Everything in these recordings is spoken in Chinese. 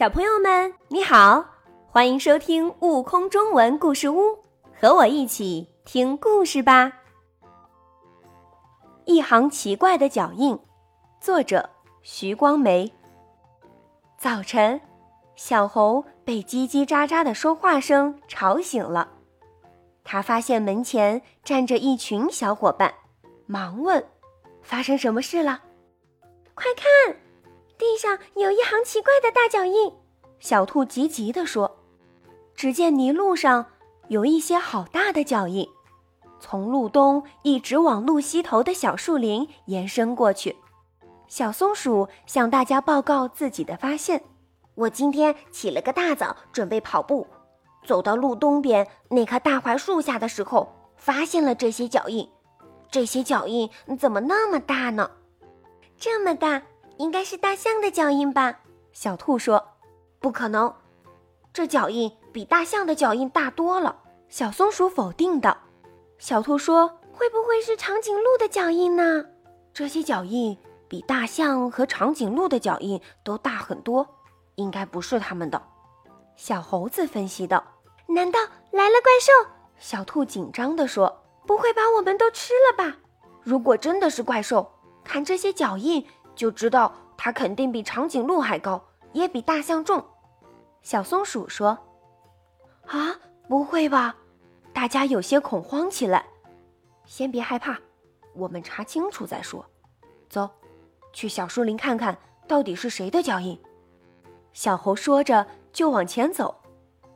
小朋友们，你好，欢迎收听《悟空中文故事屋》，和我一起听故事吧。一行奇怪的脚印，作者徐光梅。早晨，小猴被叽叽喳喳的说话声吵醒了，他发现门前站着一群小伙伴，忙问：“发生什么事了？”快看！地上有一行奇怪的大脚印，小兔急急地说：“只见泥路上有一些好大的脚印，从路东一直往路西头的小树林延伸过去。”小松鼠向大家报告自己的发现：“我今天起了个大早，准备跑步，走到路东边那棵大槐树下的时候，发现了这些脚印。这些脚印怎么那么大呢？这么大！”应该是大象的脚印吧？小兔说：“不可能，这脚印比大象的脚印大多了。”小松鼠否定道。小兔说：“会不会是长颈鹿的脚印呢？这些脚印比大象和长颈鹿的脚印都大很多，应该不是他们的。”小猴子分析道：“难道来了怪兽？”小兔紧张地说：“不会把我们都吃了吧？如果真的是怪兽，看这些脚印。”就知道它肯定比长颈鹿还高，也比大象重。小松鼠说：“啊，不会吧？”大家有些恐慌起来。先别害怕，我们查清楚再说。走，去小树林看看到底是谁的脚印。小猴说着就往前走，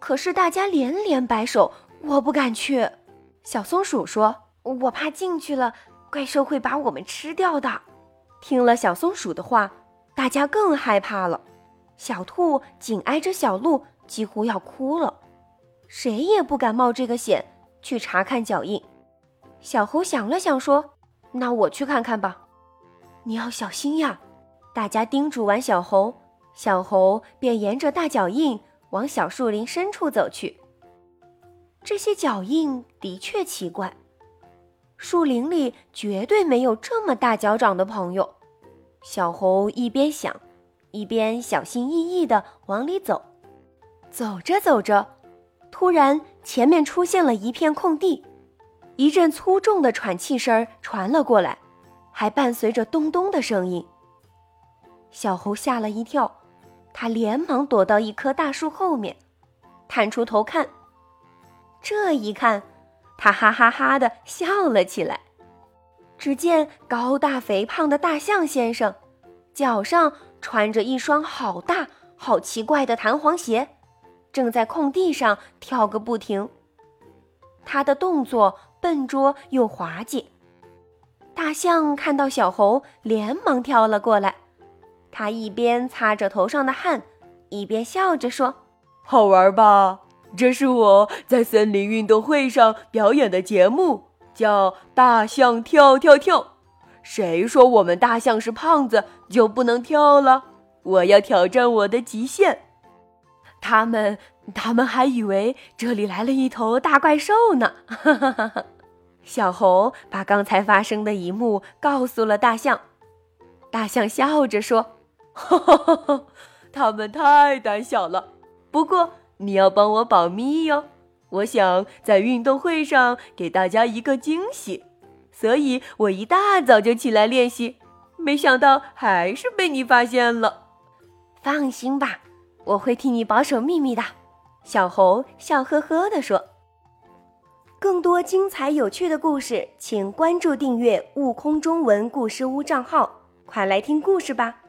可是大家连连摆手：“我不敢去。”小松鼠说：“我怕进去了，怪兽会把我们吃掉的。”听了小松鼠的话，大家更害怕了。小兔紧挨着小鹿，几乎要哭了。谁也不敢冒这个险去查看脚印。小猴想了想，说：“那我去看看吧。”你要小心呀！大家叮嘱完小猴，小猴便沿着大脚印往小树林深处走去。这些脚印的确奇怪。树林里绝对没有这么大脚掌的朋友。小猴一边想，一边小心翼翼地往里走。走着走着，突然前面出现了一片空地，一阵粗重的喘气声传了过来，还伴随着咚咚的声音。小猴吓了一跳，他连忙躲到一棵大树后面，探出头看。这一看。他哈哈哈的笑了起来。只见高大肥胖的大象先生，脚上穿着一双好大、好奇怪的弹簧鞋，正在空地上跳个不停。他的动作笨拙又滑稽。大象看到小猴，连忙跳了过来。他一边擦着头上的汗，一边笑着说：“好玩吧？”这是我在森林运动会上表演的节目，叫《大象跳跳跳》。谁说我们大象是胖子就不能跳了？我要挑战我的极限。他们，他们还以为这里来了一头大怪兽呢。小猴把刚才发生的一幕告诉了大象。大象笑着说：“ 他们太胆小了。不过。”你要帮我保密哟，我想在运动会上给大家一个惊喜，所以我一大早就起来练习，没想到还是被你发现了。放心吧，我会替你保守秘密的。小猴笑呵呵地说。更多精彩有趣的故事，请关注订阅“悟空中文故事屋”账号，快来听故事吧。